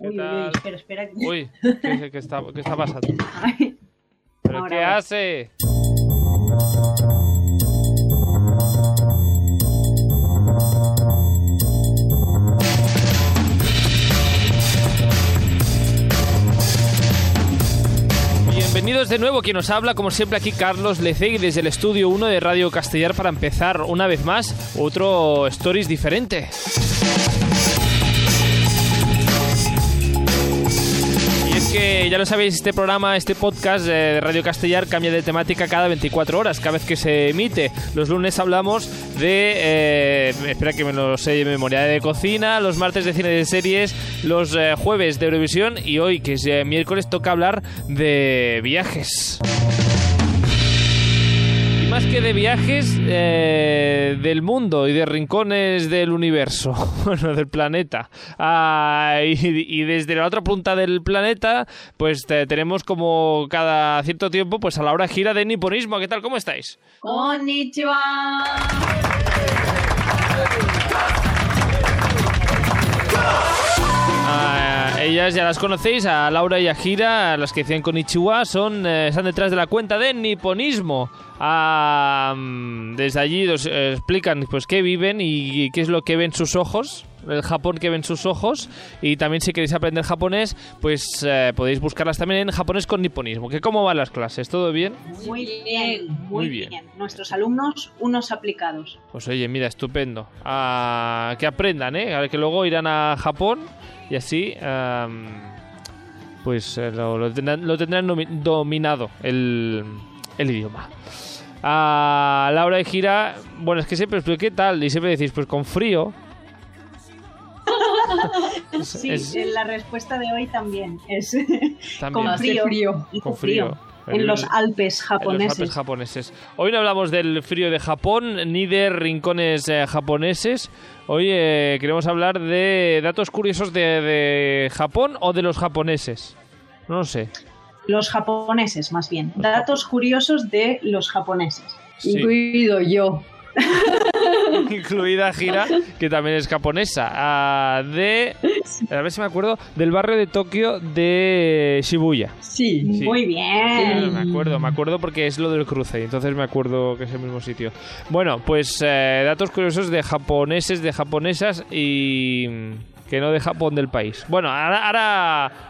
¿Qué Uy, tal? uy, espera, espera. Uy, ¿qué, qué está, qué está pasando? Ay, ¿Pero Ahora, qué ahora. hace? Bienvenidos de nuevo, quien nos habla, como siempre, aquí Carlos Lecegui desde el estudio 1 de Radio Castellar para empezar una vez más otro Stories diferente. Que ya lo sabéis, este programa, este podcast de Radio Castellar cambia de temática cada 24 horas, cada vez que se emite. Los lunes hablamos de, eh, espera que me lo sé de memoria, de cocina, los martes de cine de series, los eh, jueves de Eurovisión y hoy, que es eh, miércoles, toca hablar de viajes. Más que de viajes, eh, del mundo y de rincones del universo, bueno, del planeta. Ah, y, y desde la otra punta del planeta, pues te- tenemos como cada cierto tiempo, pues a la hora gira de niponismo. ¿Qué tal? ¿Cómo estáis? Konnichiwa. Ellas ya las conocéis, a Laura y a Gira, las que decían con Ichiwa, son, eh, están detrás de la cuenta de Niponismo. Ah, mm, desde allí nos eh, explican pues qué viven y, y qué es lo que ven sus ojos, el Japón que ven sus ojos. Y también si queréis aprender japonés, pues eh, podéis buscarlas también en japonés con Niponismo. ¿Que ¿Cómo van las clases? ¿Todo bien? Muy bien, muy, Muy bien. bien. Nuestros alumnos, unos aplicados. Pues oye, mira, estupendo. Ah, que aprendan, ¿eh? A ver, Que luego irán a Japón y así, am, pues eh, lo, lo tendrán, lo tendrán dominado el, el idioma. A Laura y Gira, bueno, es que siempre qué tal y siempre decís, pues con frío. Sí, es- la respuesta de hoy también es también, con frío. con frío. En los Alpes En los japoneses. Alpes japoneses. Hoy no hablamos del frío de Japón ni de rincones eh, japoneses. Hoy eh, queremos hablar de datos curiosos de, de Japón o de los japoneses. No lo sé. Los japoneses, más bien. Datos curiosos de los japoneses. Sí. Incluido yo. Incluida Gira, que también es japonesa. Ah, de. A ver si me acuerdo. Del barrio de Tokio de Shibuya. Sí. Sí. Muy bien. Ah, me acuerdo, me acuerdo porque es lo del cruce, entonces me acuerdo que es el mismo sitio. Bueno, pues eh, datos curiosos de japoneses, de japonesas y mm, que no de Japón del país. Bueno, ara, ara,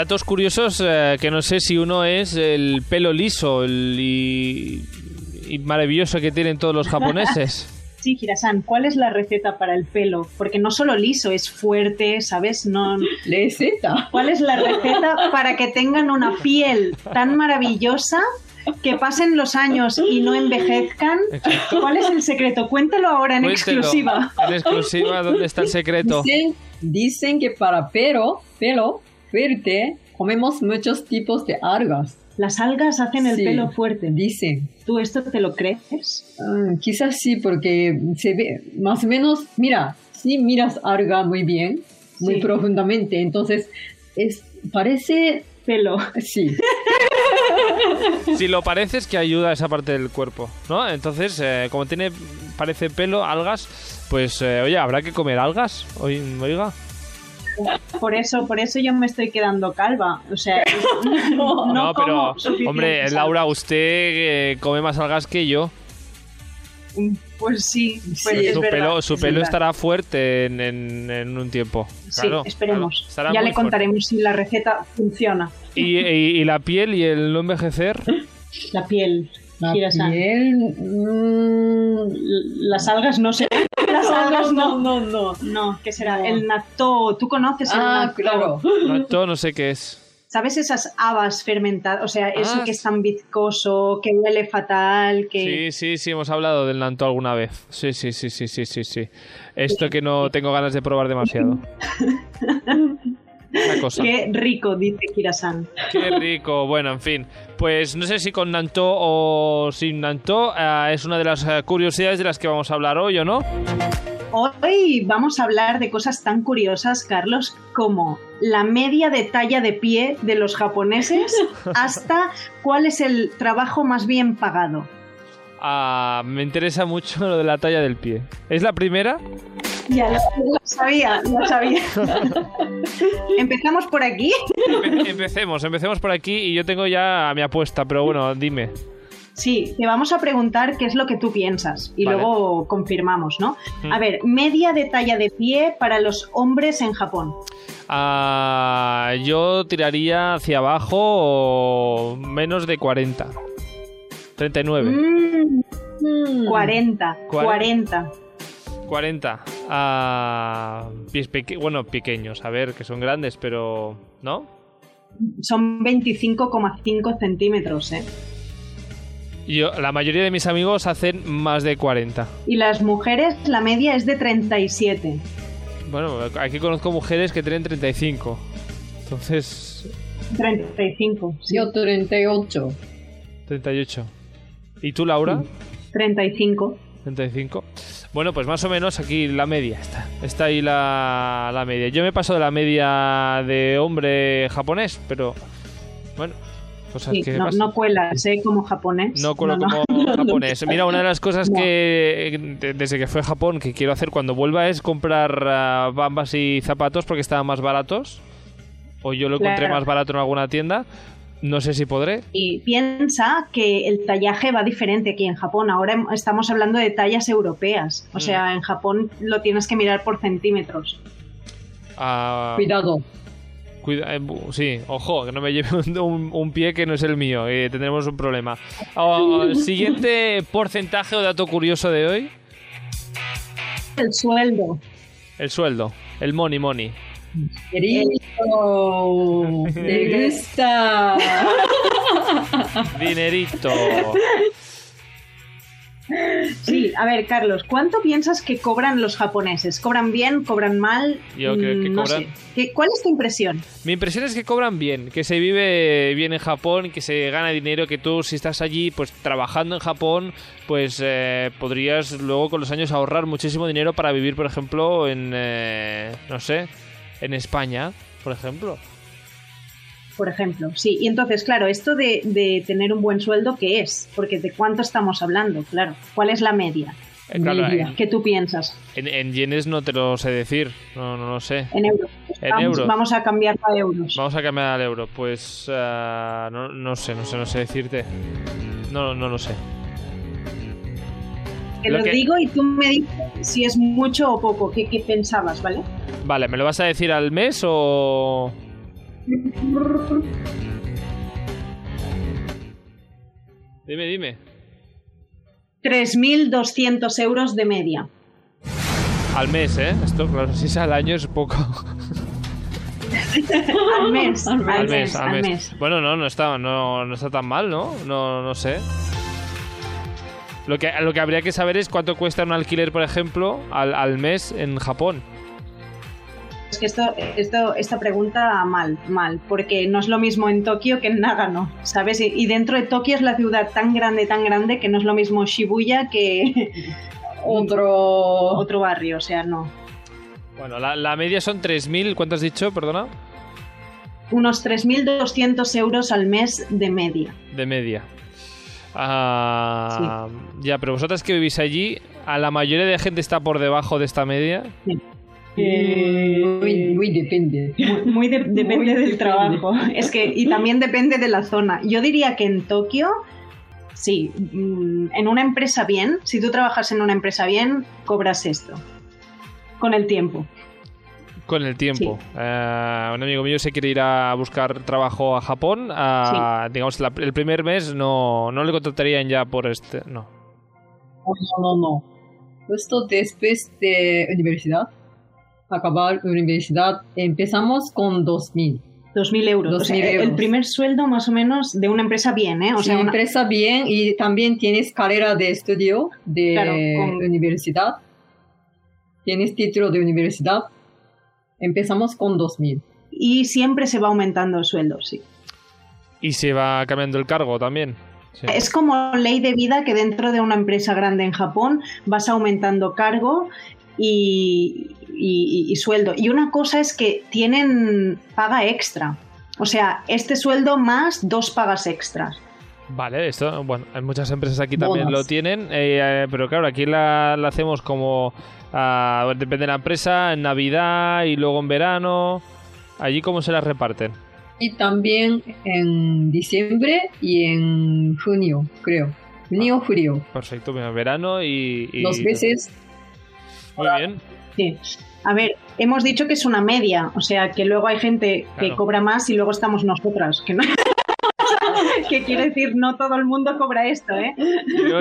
datos curiosos eh, que no sé si uno es el pelo liso el y, y maravilloso que tienen todos los japoneses. Sí, Hirasan, ¿cuál es la receta para el pelo? Porque no solo liso, es fuerte, ¿sabes? No, Receta. ¿Cuál es la receta para que tengan una piel tan maravillosa que pasen los años y no envejezcan? Exacto. ¿Cuál es el secreto? Cuéntalo ahora en Cuéntelo. exclusiva. En exclusiva, ¿dónde está el secreto? Dicen, dicen que para pelo, pelo fuerte, comemos muchos tipos de algas. Las algas hacen el Sí. pelo fuerte. Dicen. ¿Tú esto te lo crees? Ah, quizás sí, porque se ve más o menos, mira, si miras alga muy bien, muy profundamente, entonces es, parece, Pelo. sí, Si lo parece es que ayuda a esa parte del cuerpo, ¿no? Entonces, eh, como tiene, parece pelo, algas, pues, eh, oye, habrá que comer algas, oiga. Por eso, por eso yo me estoy quedando calva. O sea, no, No, pero, hombre. Laura, usted eh, come más algas que yo. Pues sí, pues Sí, es su verdad, pelo, su es pelo verdad. estará fuerte en, en- en un tiempo. Sí, Claro, esperemos. claro, ya le contaremos si la receta funciona. y- y la piel y el no envejecer. La piel. La piel, mm, Las algas no sé. Las algas no. no, no. No, ¿qué será? No. El natto. ¿Tú conoces el Ah, natto? claro. No, todo no sé qué es. ¿Sabes esas habas fermentadas? O sea, eso Ah, que es tan viscoso, que huele fatal, que... Sí, sí, sí, hemos hablado del nanto alguna vez. Sí, sí, sí, sí, sí, sí, sí. Esto que no tengo ganas de probar demasiado. Cosa. Qué rico, dice Kirasan. Qué rico. Bueno, en fin. Pues no sé si con Nanto o sin Nanto eh, es una de las eh, curiosidades de las que vamos a hablar hoy o no. Hoy vamos a hablar de cosas tan curiosas, Carlos, como la media de talla de pie de los japoneses hasta cuál es el trabajo más bien pagado. Ah, me interesa mucho lo de la talla del pie. ¿Es la primera? Ya lo, lo sabía, lo sabía. Empezamos por aquí. Empe- empecemos, empecemos por aquí y yo tengo ya mi apuesta, pero bueno, dime. Sí, te vamos a preguntar qué es lo que tú piensas y Vale. luego confirmamos, ¿no? Mm. A ver, media de talla de pie para los hombres en Japón. Ah, yo tiraría hacia abajo menos de 40. 39. Mm, Mm. 40, Cuare- 40. 40. Ah, pies peque bueno, pequeños, a ver, que son grandes, pero... ¿No? Son 25,5 centímetros, ¿eh? Yo, la mayoría de mis amigos hacen más de 40. Y las mujeres, la media es de 37. Bueno, aquí conozco mujeres que tienen 35. Entonces, 35, sí. Yo 38. 38. ¿Y tú, Laura? 35. 35. Bueno, pues más o menos aquí la media está. Está ahí la, la media. Yo me paso de la media de hombre japonés, pero bueno, cosas Sí, que no, no cuelas, ¿eh? Como japonés. No cuelo No, no. como japonés. Mira, una de las cosas que de- desde que fue a Japón que quiero hacer cuando vuelva es comprar ah, bambas y zapatos porque estaban más baratos. O yo lo encontré más barato en alguna tienda. No sé si podré. Y piensa que el tallaje va diferente aquí en Japón. Ahora em- estamos hablando de tallas europeas. O Mm. sea, en Japón lo tienes que mirar por centímetros. Ah, Cuidado. cuida- eh, sí, ojo, que no me lleve un, un- un pie que no es el mío. eh, tendremos un problema. Ah, siguiente porcentaje o dato curioso de hoy. El sueldo. El sueldo. El money money. Querido. Me gusta. Dinerito. Sí, a ver, Carlos, ¿cuánto piensas que cobran los japoneses? ¿Cobran bien? ¿Cobran mal? Yo creo que Mm, no cobran- sé. ¿Qué- ¿Cuál es tu impresión? Mi impresión es que cobran bien, que se vive bien en Japón, que se gana dinero, que tú si estás allí, pues trabajando en Japón, pues eh, podrías luego con los años ahorrar muchísimo dinero para vivir, por ejemplo, en, eh, no sé, en España, por ejemplo. Por ejemplo, sí. Y entonces, claro, esto de, de tener un buen sueldo, ¿qué es? Porque ¿de cuánto estamos hablando? Claro. ¿Cuál es la media? Eh, claro, Media. en, ¿Qué tú piensas? en- en yenes no te lo sé decir, no, no lo sé. En euros. En vamos, euros. vamos a cambiar a euros. Vamos a cambiar al euro, pues ah, no, no sé, no sé, no sé decirte. No, no lo sé. Te lo lo, que- digo y tú me dices si es mucho o poco. ¿Qué, qué pensabas, vale? Vale, ¿me lo vas a decir al mes o...? Dime, dime. 3.200 euros de media. Al mes, ¿eh? Esto, claro, si es al año es poco. Al mes. Al al, al mes, mes, al mes. mes. Bueno, no, no está, no, no está tan mal, ¿no? No, no sé. Lo que, lo que habría que saber es cuánto cuesta un alquiler, por ejemplo, al, al mes en Japón. Es que esto, esto, esta pregunta mal, mal, porque no es lo mismo en Tokio que en Nagano, ¿sabes? Y, y dentro de Tokio es la ciudad tan grande, tan grande que no es lo mismo Shibuya que Otro. otro barrio, o sea, no. Bueno, la, la media son 3.000, ¿cuánto has dicho? Perdona. Unos 3.200 euros al mes de media. De media. Ah, Ya, pero vosotras que vivís allí, ¿a la mayoría de gente está por debajo de esta media? Muy, muy depende. Muy, muy de- depende Muy del depende. trabajo. Es que, y también depende de la zona. Yo diría que en Tokio, sí, mm, en una empresa bien, si tú trabajas en una empresa bien, cobras esto. Con el tiempo. Con el tiempo. Eh, un amigo mío se quiere ir a buscar trabajo a Japón. ah, Digamos, la- el primer mes no, no le contratarían ya por este. No. No, no, no. Justo después de universidad, acabar universidad, empezamos con 2000. 2.000 euros. O 2.000 sea, El euros. primer sueldo más o menos de una empresa bien, ¿eh? O O sea, sea, una- empresa bien y también tienes carrera de estudio de Claro, con- universidad. Tienes título de universidad. Empezamos con 2000. y siempre se va aumentando el sueldo, sí. Y se va cambiando el cargo también. Sí. Es como ley de vida que dentro de una empresa grande en Japón vas aumentando cargo y, y- y sueldo. Y una cosa es que tienen paga extra. O sea, este sueldo más dos pagas extras. Vale, esto, bueno, en muchas empresas aquí también lo tienen, eh, eh, pero claro, aquí la, la hacemos como, ah, depende de la empresa, en Navidad y luego en verano. Allí cómo se las reparten. Y también en diciembre y en junio, creo. Junio, julio. Perfecto, mira, verano y... y- Dos veces. Muy bien. Sí. A ver, hemos dicho que es una media, o sea que luego hay gente que Claro. cobra más y luego estamos nosotras, que no. Que quiere decir, no todo el mundo cobra esto, ¿eh?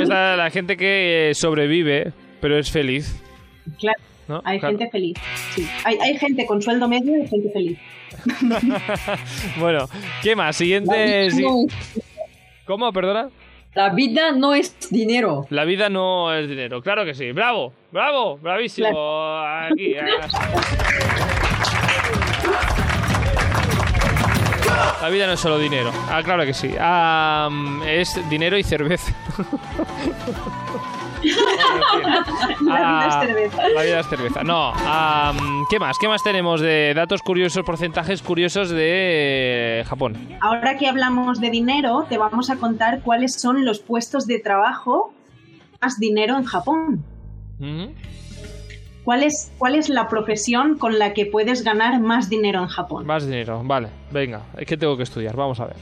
Está la gente que eh, sobrevive, pero es feliz. Claro, ¿no? hay Claro. gente feliz. Sí. Hay, hay gente con sueldo medio y gente feliz. Bueno, ¿qué más? Siguiente... vida, si- no, ¿Cómo? Perdona. la vida no es dinero. La vida no es dinero. Claro que sí. Bravo, bravo, bravísimo. Aquí. La vida no es solo dinero. Ah, claro que sí. Ah, mm, es dinero y cerveza. La vida Ah, es cerveza. La vida es cerveza. No. ah, mm, ¿Qué más? ¿Qué más tenemos de datos curiosos, porcentajes curiosos de Japón? Ahora que hablamos de dinero, te vamos a contar cuáles son los puestos de trabajo más dinero en Japón. Ujú. ¿Cuál es, ¿Cuál es la profesión con la que puedes ganar más dinero en Japón? Más dinero. Vale, venga. Es que tengo que estudiar. Vamos a ver.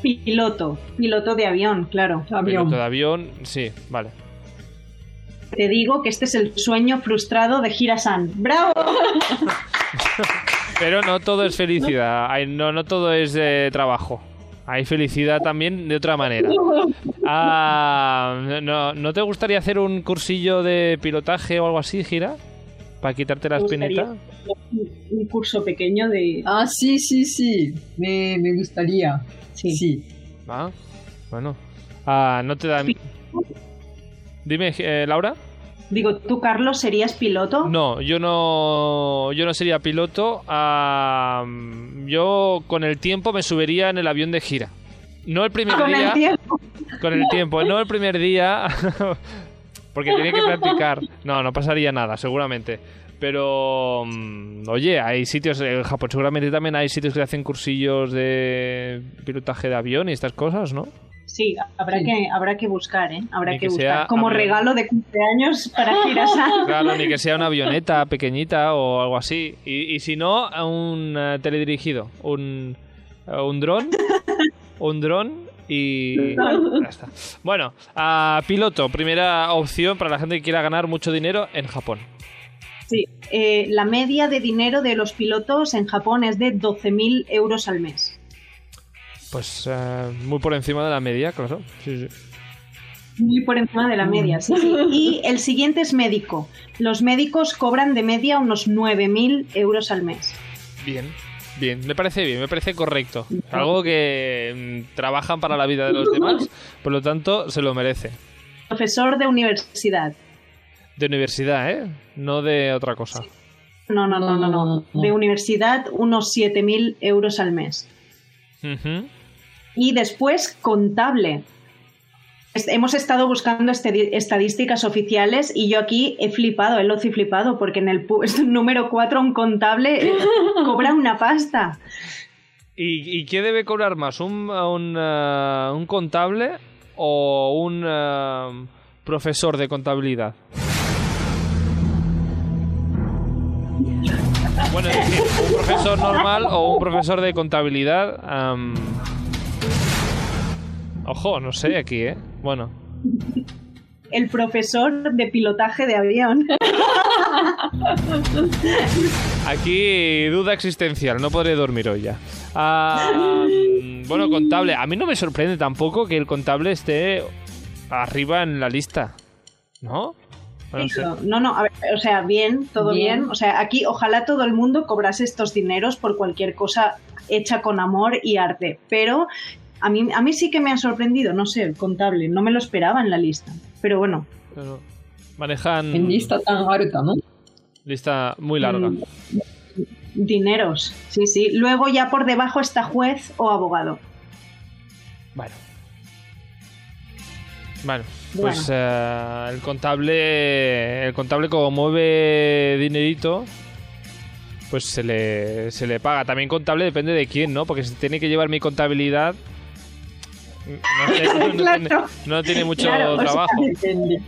Piloto, piloto de avión, claro. Avión. Piloto de avión, sí, vale. Te digo que este es el sueño frustrado de Hira-san. ¡Bravo! Pero no todo es felicidad, no, no todo es eh, trabajo. Hay felicidad también de otra manera. Ah, no, ¿No te gustaría hacer un cursillo de pilotaje o algo así, Gira? Para quitarte la espinita. Un curso pequeño de... Ah, sí, sí, sí. Me, me gustaría. Sí. Sí. Ah, bueno. Ah, ¿No te da... Dime, eh, Laura. Digo, ¿tú, Carlos, serías piloto? No, yo no, yo no sería piloto. Ah, yo con el tiempo me subiría en el avión de gira. No el primer Con día. el tiempo. Con el tiempo, no el primer día. porque tenía que practicar. No, no pasaría nada, seguramente. Pero, mm, oye, hay sitios, en Japón seguramente también hay sitios que hacen cursillos de pilotaje de avión y estas cosas, ¿no? Sí, habrá, Sí. Que, habrá que buscar, ¿eh? Habrá Ni que, que buscar. Como avión. regalo de cumpleaños para Hira-san. Claro, ni que sea una avioneta pequeñita o algo así. Y, y si no, a un eh, teledirigido, un, eh, un dron, un dron y ya está. Bueno, a piloto, primera opción para la gente que quiera ganar mucho dinero en Japón. Sí, eh, la media de dinero de los pilotos en Japón es de 12.000 euros al mes. Pues eh, muy por encima de la media, claro. Sí, sí. Muy por encima de la media, sí, sí. Y el siguiente es médico. Los médicos cobran de media unos 9.000 euros al mes. Bien, bien, me parece bien, me parece correcto. Algo que mm, trabajan para la vida de los demás, por lo tanto se lo merece. Profesor de universidad. De universidad, ¿eh? No de otra cosa. No, no, no, no, no. De universidad unos 7.000 euros al mes. Ujú. Y después contable. Hemos estado buscando este- estadísticas oficiales y yo aquí he flipado, he loci flipado, porque en el puesto número 4 un contable eh, cobra una pasta. ¿Y, y qué debe cobrar más? ¿Un, un, eh, un contable o un eh, profesor de contabilidad? Bueno, es decir, un profesor normal o un profesor de contabilidad. Ojo, no sé aquí, ¿eh? Bueno. El profesor de pilotaje de avión. Aquí duda existencial, no podré dormir hoy ya. Ah, mm, bueno, contable. A mí no me sorprende tampoco que el contable esté arriba en la lista. ¿No? Bueno, no. No, no, a ver, o sea, bien, todo bien. Bien. O sea, aquí ojalá todo el mundo cobrase estos dineros por cualquier cosa hecha con amor y arte. Pero a mí, a mí sí que me ha sorprendido, no sé, el contable. No me lo esperaba en la lista. Pero bueno, Pero manejan En lista tan alta, ¿no? lista muy larga. Mm. Dineros, sí, sí. Luego ya por debajo está juez o abogado. Bueno. Bueno, pues eh, el contable, el contable como mueve dinerito, pues se le, se le paga. También contable depende de quién, ¿no? Porque si tiene que llevar mi contabilidad, no, sé, no- Claro. tiene, no tiene mucho Claro, o sea, trabajo. El-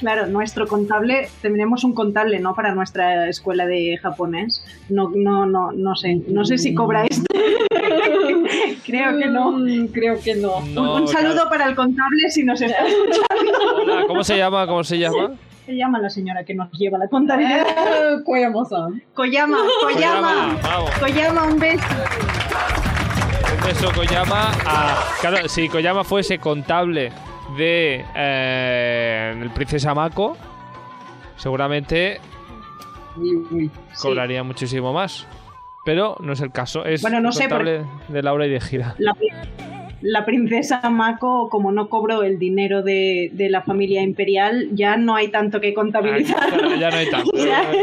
Claro, nuestro contable, tendremos un contable, ¿no? Para nuestra escuela de japonés. No, no, no, no sé. No sé si cobra esto. Creo que no. Mm, Creo que no. no, un saludo claro. para el contable si nos está Hola, ¿Cómo se llama? ¿Cómo se llama? Se llama la señora que nos lleva la contabilidad. Ah, Koyama-san. Koyama, Koyama. Vamos. Koyama, un beso. Un beso Koyama a... Claro, si Koyama fuese contable de eh, el Princesa Mako, seguramente Uy, uy. Sí. cobraría muchísimo más. Pero no es el caso. Es Bueno, no sé, de Laura y de Gira. La, la princesa Mako, como no cobró el dinero de, de la familia imperial, ya no hay tanto que contabilizar. Ya no hay tanto.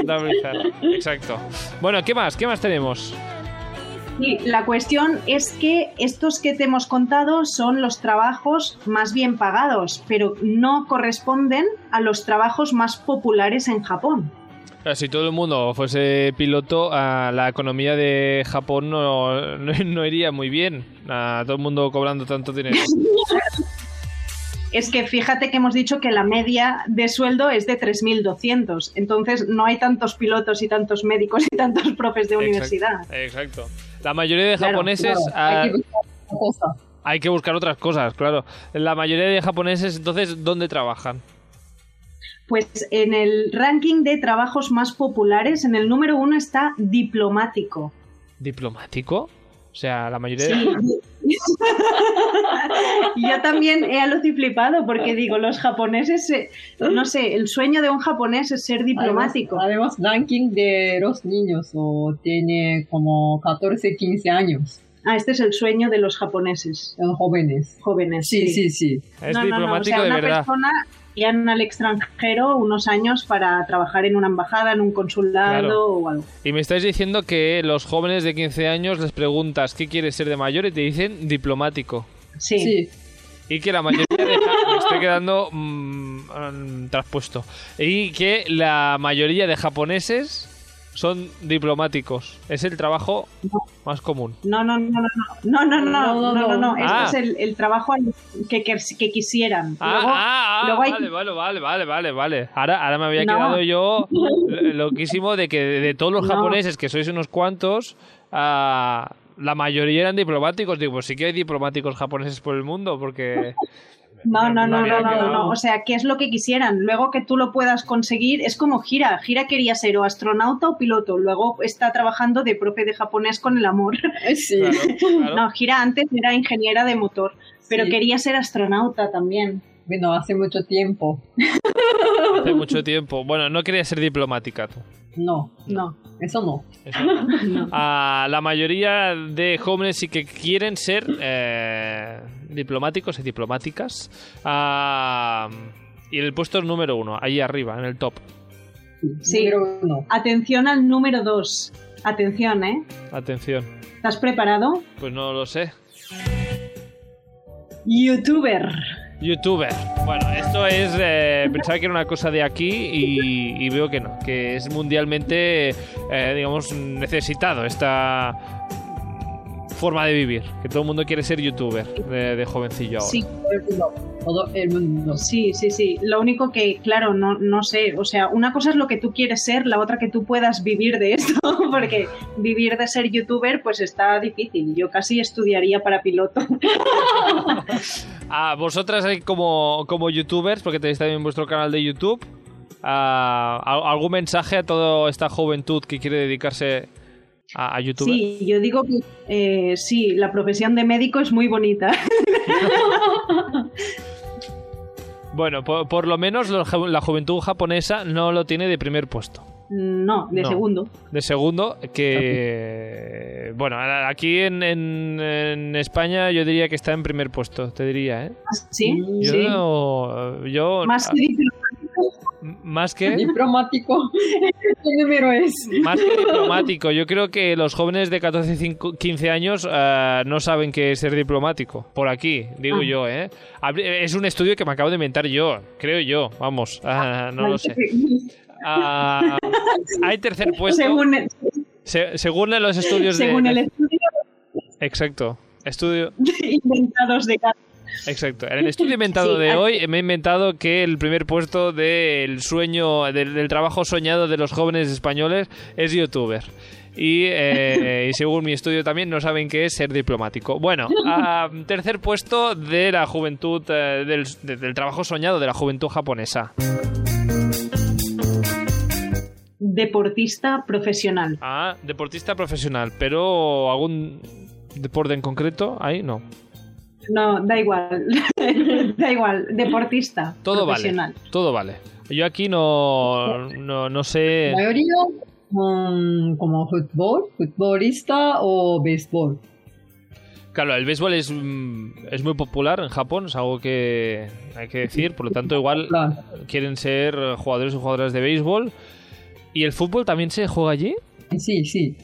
No. Exacto. Bueno, ¿qué más? ¿Qué más tenemos? La cuestión es que estos que te hemos contado son los trabajos más bien pagados, pero no corresponden a los trabajos más populares en Japón. Si todo el mundo fuese piloto, ah, la economía de Japón no, no, no iría muy bien. Todo el mundo cobrando tanto dinero. Es que fíjate que hemos dicho que la media de sueldo es de 3.200, entonces no hay tantos pilotos y tantos médicos y tantos profes de universidad. Exacto. La mayoría de Claro, japoneses Claro, que hay que buscar otras cosas, claro. La mayoría de japoneses, entonces, ¿dónde trabajan? Pues en el ranking de trabajos más populares, en el número uno está diplomático. ¿Diplomático? O sea, la mayoría de... Sí. Yo también he alucinado porque digo, los japoneses, eh, no sé, el sueño de un japonés es ser diplomático. Además, además, ranking de los niños o tiene como 14, 15 años. Ah, este es el sueño de los japoneses Son jóvenes. jóvenes. Sí, sí, sí. Es No, no, no, o diplomático sea, de una verdad. persona irían al extranjero unos años para trabajar en una embajada, en un consulado Claro. o algo. Y me estáis diciendo que los jóvenes de 15 años les preguntas qué quieres ser de mayor y te dicen diplomático. Sí. Sí. Y que la mayoría de... me estoy quedando mm, mm, traspuesto. Y que la mayoría de japoneses son diplomáticos. Es el trabajo más común. No, no, no, no, no, no, no, no, no, no. Ah. Este es el, el trabajo que, que, que quisieran. Ah, Luego, ah, ah, luego hay- vale, vale, vale, vale, vale, vale. Ahora, ahora me había No. quedado yo lo- loquísimo de que de, de todos los No. japoneses, que sois unos cuantos, la mayoría eran diplomáticos. Digo, pues sí que hay diplomáticos japoneses por el mundo, porque... No, no, no, no, no, no. O sea, ¿qué es lo que quisieran? Luego que tú lo puedas conseguir, es como Gira. Gira quería ser o astronauta o piloto. Luego está trabajando de profe de japonés con el amor. Sí. Claro, claro. No, Gira antes era ingeniera de motor, pero Sí. quería ser astronauta también. Bueno, hace mucho tiempo. Hace mucho tiempo. Bueno, no quería ser diplomática tú. No, No. eso no. Eso. La mayoría de jóvenes sí que quieren ser eh, diplomáticos y diplomáticas. Ah, y el puesto número uno, ahí arriba, en el top. Sí. Número uno. Atención al número dos. Atención, ¿eh? Atención. ¿Estás preparado? Pues no lo sé. Youtuber. Youtuber. Bueno, esto es. eh, pensaba que era una cosa de aquí y, veo que no. Que es mundialmente, eh, digamos, necesitado esta forma de vivir. Que todo el mundo quiere ser youtuber de, de jovencillo ahora. Sí, Todo el mundo. sí, sí, sí. Lo único que, claro, no, no sé. O sea, una cosa es lo que tú quieres ser, la otra que tú puedas vivir de esto. Porque vivir de ser youtuber, pues está difícil. Yo casi estudiaría para piloto. A vosotras como, como youtubers, porque tenéis también vuestro canal de YouTube. ah, ¿al- ¿Algún mensaje a toda esta juventud que quiere dedicarse a, a YouTube? Sí, yo digo que eh, sí, la profesión de médico es muy bonita. Bueno, por, por lo menos lo- la juventud japonesa no lo tiene de primer puesto. No, de No. segundo. De segundo, que. Bueno, aquí en, en- en España yo diría que está en primer puesto, te diría, ¿eh? ¿Sí? Yo. sí. yo Más que diplomático. Más que... Diplomático. ¿Qué número es? Más que diplomático, yo creo que los jóvenes de 14 cinco- 15 años eh, no saben qué es ser diplomático. Por aquí, digo Ah. yo, ¿eh? Es un estudio que me acabo de inventar yo, creo yo, vamos, ah, no lo sé. Hay tercer puesto, Según, el- se- según los estudios de... según el estudio Exacto, estudio... inventados de cada Exacto. En el estudio inventado Sí, de hoy me he inventado que el primer puesto del sueño, del, del trabajo soñado de los jóvenes españoles es youtuber. Y, eh, y según mi estudio también no saben qué es ser diplomático. Bueno, ah, tercer puesto de la juventud, eh, del, de- del trabajo soñado de la juventud japonesa. deportista profesional. Ah, deportista profesional, pero algún deporte en concreto, ahí no. No, da igual. da igual. Deportista Todo profesional. vale, todo vale. Yo aquí no, no, no sé... La mayoría como fútbol, futbolista o béisbol. Claro, el béisbol es, mm, es muy popular en Japón, es algo que hay que decir, por lo tanto igual Claro. quieren ser jugadores y jugadoras de béisbol. ¿Y el fútbol también se juega allí? Sí, sí.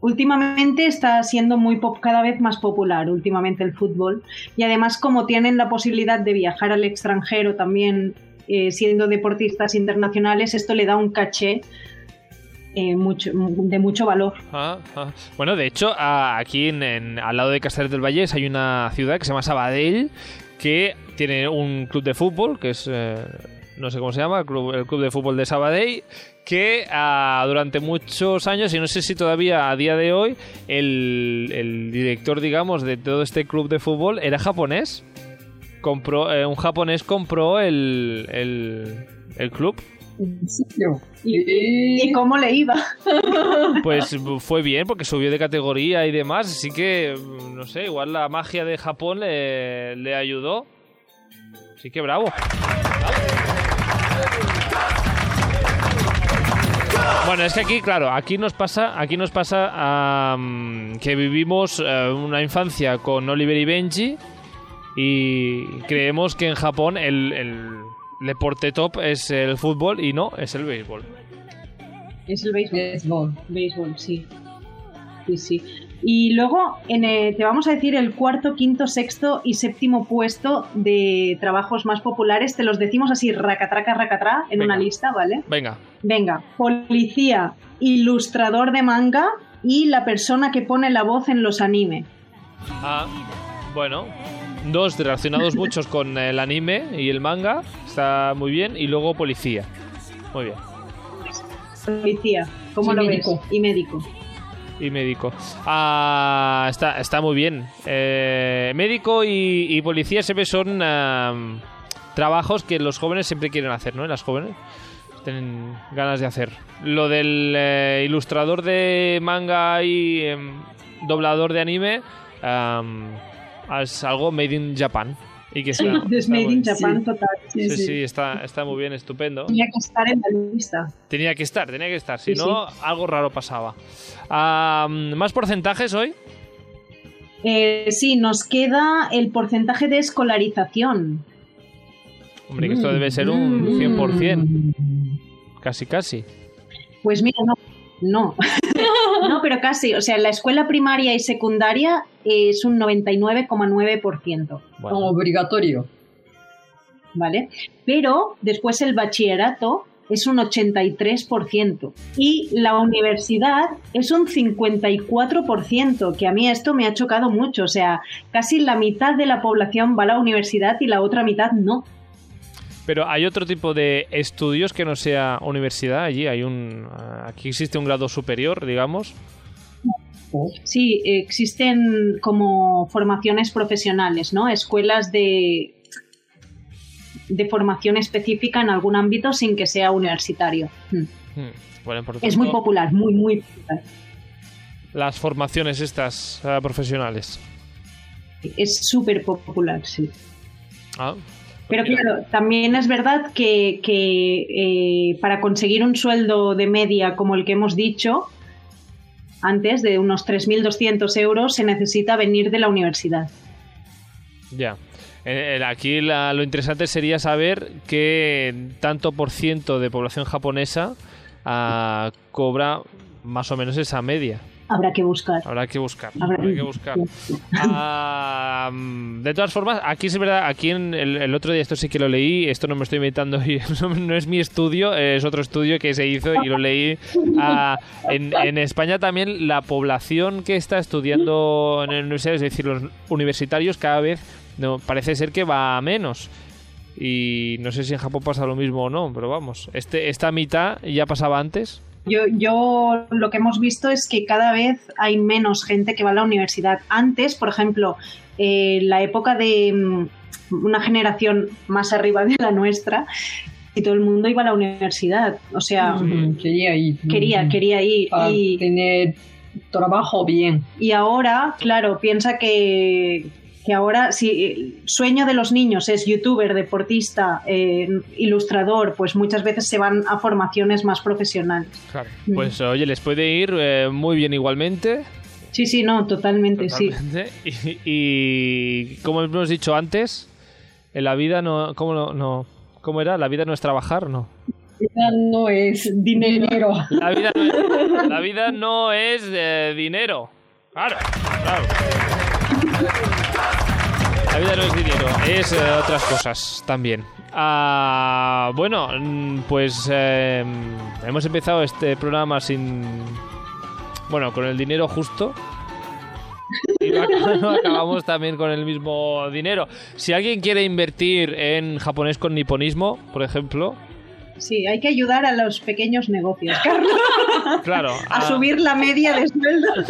Últimamente está siendo muy pop, cada vez más popular últimamente el fútbol y además como tienen la posibilidad de viajar al extranjero también eh, siendo deportistas internacionales, esto le da un caché eh, de mucho valor. Ah, ah. Bueno, de hecho, aquí en, al lado de Castellet del Vallés hay una ciudad que se llama Sabadell que tiene un club de fútbol, que es, eh, no sé cómo se llama, el club, el club de fútbol de Sabadell, que ah, durante muchos años, y no sé si todavía a día de hoy, el, el director, digamos, de todo este club de fútbol era japonés. Compró, eh, un japonés compró el, el, el club. ¿En serio? ¿Y cómo le iba? Pues fue bien porque subió de categoría y demás, así que no sé, igual la magia de Japón le, le ayudó. Así que bravo. Bueno, es que aquí, claro, aquí nos pasa, aquí nos pasa am, que vivimos eh, una infancia con Oliver y Benji y creemos que en Japón el, el deporte top es el fútbol y no, es el béisbol. Es el béisbol. Béisbol. Béisbol, sí. Sí, sí. Y luego en, eh, te vamos a decir el cuarto, quinto, sexto y séptimo puesto de trabajos más populares. Te los decimos así, racatraca, racatrá, en Venga. una lista, ¿vale? Venga, Venga, policía, ilustrador de manga y la persona que pone la voz en los anime. Ah, bueno, dos relacionados muchos con el anime y el manga, está muy bien, y luego policía. Muy bien, Policía, ¿cómo Y lo médico. ves? Y médico. Y médico. Ah, está, está muy bien. Eh, médico y, y policía siempre son ah, trabajos que los jóvenes siempre quieren hacer, ¿no? Las jóvenes tienen ganas de hacer. Lo del eh, ilustrador de manga y em, doblador de anime es algo made in Japan. Y que está, Es está Made muy- in Japan sí. total. Sí, sí, está, está muy bien, estupendo. Tenía que estar en la lista. Tenía que estar, tenía que estar. Si no, algo raro pasaba. ¿Más porcentajes hoy? Eh, sí, nos queda el porcentaje de escolarización. Hombre, que esto debe ser un Mm. 100%. Casi, casi. Pues mira, no. No. No, pero casi. O sea, la escuela primaria y secundaria es un 99,9%. Bueno, Obligatorio. ¿Vale? Pero después el bachillerato es un 83% y la universidad es un 54%, que a mí esto me ha chocado mucho. O sea, casi la mitad de la población va a la universidad y la otra mitad no. Pero hay otro tipo de estudios que no sea universidad allí. Hay un, ah, aquí existe un grado superior, digamos. Sí, existen como formaciones profesionales, ¿no? Escuelas de, de formación específica en algún ámbito sin que sea universitario. Mm. Hmm. Bueno, por Es muy popular, muy, muy popular. Las formaciones estas ah, profesionales. Es súper popular, sí. Ah, Pero claro, también es verdad que, que, eh, para conseguir un sueldo de media como el que hemos dicho antes, de unos 3.200 euros, se necesita venir de la universidad. Ya. Eh, eh, Aquí la- lo interesante sería saber qué tanto por ciento de población japonesa ah, cobra más o menos esa media. Habrá que buscar. Habrá que buscar. Habrá- Habrá que buscar. Ah, de todas formas, aquí es verdad, aquí en el, el otro día esto sí que lo leí, esto no me estoy inventando, no, no es mi estudio, es otro estudio que se hizo y lo leí. Ah, en, en España también la población que está estudiando en la universidad, es decir, los universitarios cada vez no, parece ser que va a menos. Y no sé si en Japón pasa lo mismo o no, pero vamos, este, esta mitad ya pasaba antes. Yo, yo lo que hemos visto es que cada vez hay menos gente que va a la universidad. Antes, por ejemplo, eh, la época de mm, una generación más arriba de la nuestra, y todo el mundo iba a la universidad. O sea, Ujú, Quería ir. quería, quería ir. Para Y, tener trabajo bien. y ahora, claro, piensa que, que ahora, si el sueño de los niños es youtuber, deportista, eh, ilustrador, pues muchas veces se van a formaciones más profesionales. Claro. Mm. Pues oye, les puede ir eh, muy bien igualmente. Sí, sí, no, totalmente, sí. Y, y como hemos dicho antes, en la vida no, ¿cómo no, no- cómo era? La vida no es trabajar, no. Ya no es dinero. La vida no es, la vida no es eh, dinero. Claro, claro. La vida no es dinero, es eh, otras cosas también. Ah, bueno, mm, pues eh, hemos empezado este programa sin. Bueno, con el dinero justo. Y acabamos también con el mismo dinero. Si alguien quiere invertir en japonés con niponismo, por ejemplo, Sí, hay que ayudar a los pequeños negocios, Carlos, claro. a subir la media de sueldos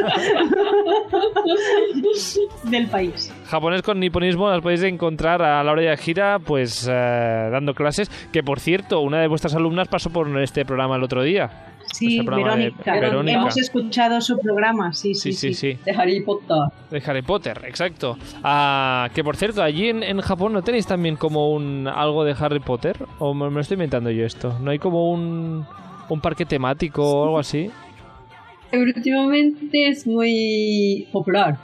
del país. Japonés con niponismo las podéis encontrar a la hora de gira, pues eh, dando clases. Que por cierto, una de vuestras alumnas pasó por este programa el otro día. Sí, de- Verónica. Verónica. Hemos escuchado su programa, sí, sí, Sí, sí, sí. De Harry Potter. De Harry Potter, exacto. Ah, que por cierto, allí en, en Japón no tenéis también como un algo de Harry Potter. ¿O me, me lo estoy inventando yo esto? ¿No hay como un, un parque temático o algo así? Últimamente es muy popular.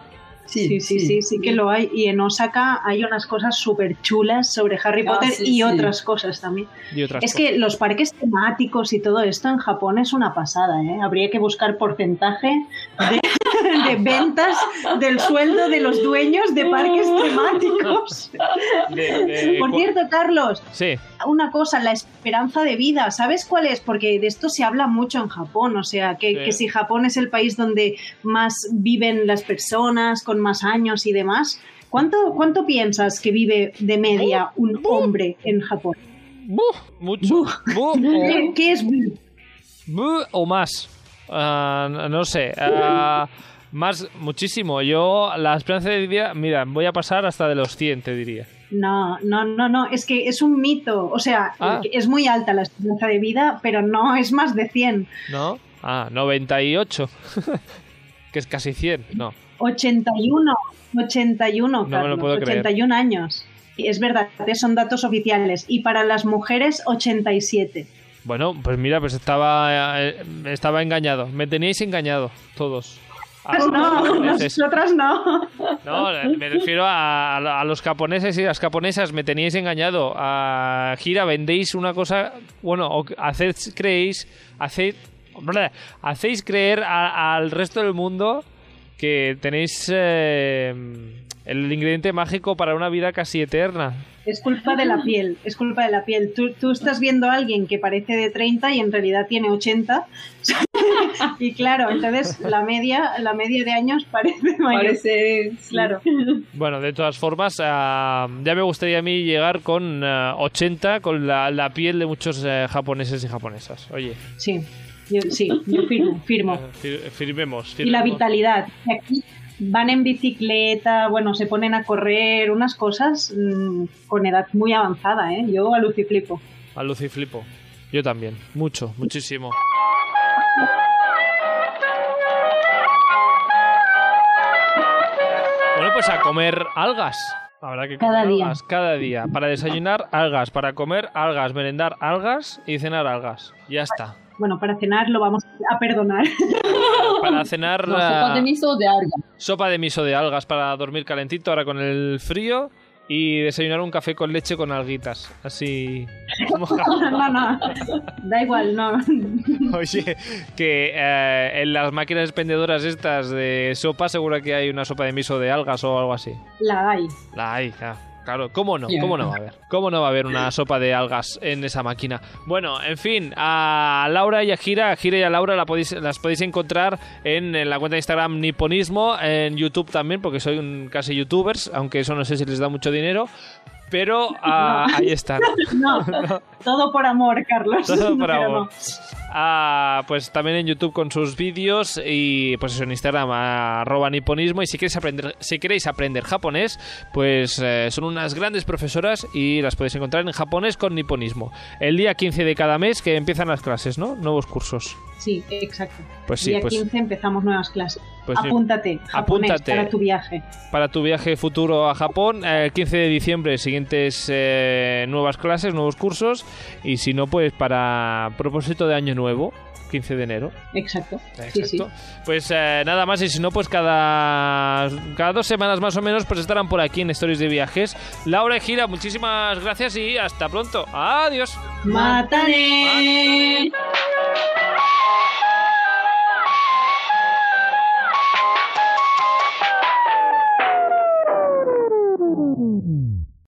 Sí, Sí, sí, sí, sí que lo hay. Y en Osaka hay unas cosas súper chulas sobre Harry Ah, Potter sí, y sí. otras cosas también. Y otras Es cosas. que los parques temáticos y todo esto en Japón es una pasada, ¿eh? Habría que buscar porcentaje de, de ventas del sueldo de los dueños de parques temáticos. De- de- Por cierto, Carlos, Sí, una cosa, la esperanza de vida, ¿sabes cuál es? Porque de esto se habla mucho en Japón, o sea, que, Sí. que si Japón es el país donde más viven las personas, con más años y demás, ¿cuánto, cuánto piensas que vive de media un hombre en Japón? ¡Buh! mucho. ¡Buh! o- ¿Qué, qué es? Buh, o más. Ah, no- sé. ah, más, muchísimo. Yo, la esperanza de vida, mira, voy a pasar hasta de los 100, te diría. No, no, no, no, es que es un mito, o sea, Ah. es muy alta la esperanza de vida, pero no es más de 100. ¿No? Ah, 98. que es casi 100. No. 81, 81, No me lo Carlos, puedo creer. 81 años. Y Es verdad, son datos oficiales. Y para las mujeres, 87. Bueno, pues mira, pues estaba, eh, estaba engañado. Me teníais engañado, todos. Ah, Pues no, nosotras no. No, me refiero a, a los japoneses y las japonesas. Me teníais engañado. A Gira vendéis una cosa. Bueno, o hacéis, creéis. Hacéis, hacéis creer al resto del mundo que tenéis eh, el ingrediente mágico para una vida casi eterna. Es culpa de la piel, es culpa de la piel. Tú, tú estás viendo a alguien que parece de 30 y en realidad tiene 80. y claro, entonces la media, la media de años parece mayor. Parece. Claro. Bueno, de todas formas, ah, ya me gustaría a mí llegar con ah, 80 con la, la piel de muchos eh, japoneses y japonesas. Oye, Sí, yo, sí, yo firmo, firmo. eh, fir- firmemos, Y la firmemos. vitalidad. Aquí van en bicicleta, bueno, se ponen a correr, unas cosas mm, con edad muy avanzada, ¿eh? Yo aluciflipo. A Lucy flipo. Yo también. Mucho, muchísimo. Bueno, pues a comer algas. Habrá que comer Cada día. algas cada día. Para desayunar, algas. Para comer, algas. Merendar, algas. Y cenar, algas. Ya está. Bueno, para cenar lo vamos a perdonar. Para cenar, No, sopa de miso de alga. sopa de miso de algas para dormir calentito ahora con el frío. y desayunar un café con leche con alguitas. Así. No, no, da igual, no. Oye, que eh, en las máquinas expendedoras estas de sopa seguro que hay una sopa de miso de algas o algo así. La hay. La hay, ah, Claro, ¿cómo no? ¿Cómo no va a haber? ¿Cómo no va a haber una sopa de algas en esa máquina? Bueno, en fin, a Laura y a Gira, a Gira y a Laura la podéis, las podéis encontrar en, en la cuenta de Instagram Niponismo, en YouTube también, porque soy un, casi youtubers, aunque eso no sé si les da mucho dinero. Pero ah, ahí están. No, todo por amor, Carlos. Todo por amor. Pues también en YouTube con sus vídeos y pues en Instagram arroba niponismo. Y si queréis aprender si queréis aprender japonés pues eh, son unas grandes profesoras y las podéis encontrar en japonés con niponismo. El día 15 de cada mes que empiezan las clases ¿no? nuevos cursos Sí, exacto. Pues sí, Día pues- 15 empezamos nuevas clases. Pues. Apúntate, japonés, Apúntate. para tu viaje. para tu viaje futuro a Japón eh, el 15 de diciembre siguientes eh, nuevas clases nuevos cursos y si no pues para propósito de año nuevo 15 de enero Exacto. Sí, sí. Exacto. Pues eh, nada más, y si no, pues cada, cada dos semanas más o menos, pues estarán por aquí en Stories de Viajes. Laura y Gira, muchísimas gracias y hasta pronto. Adiós. ¡Mátane! Mm-hmm.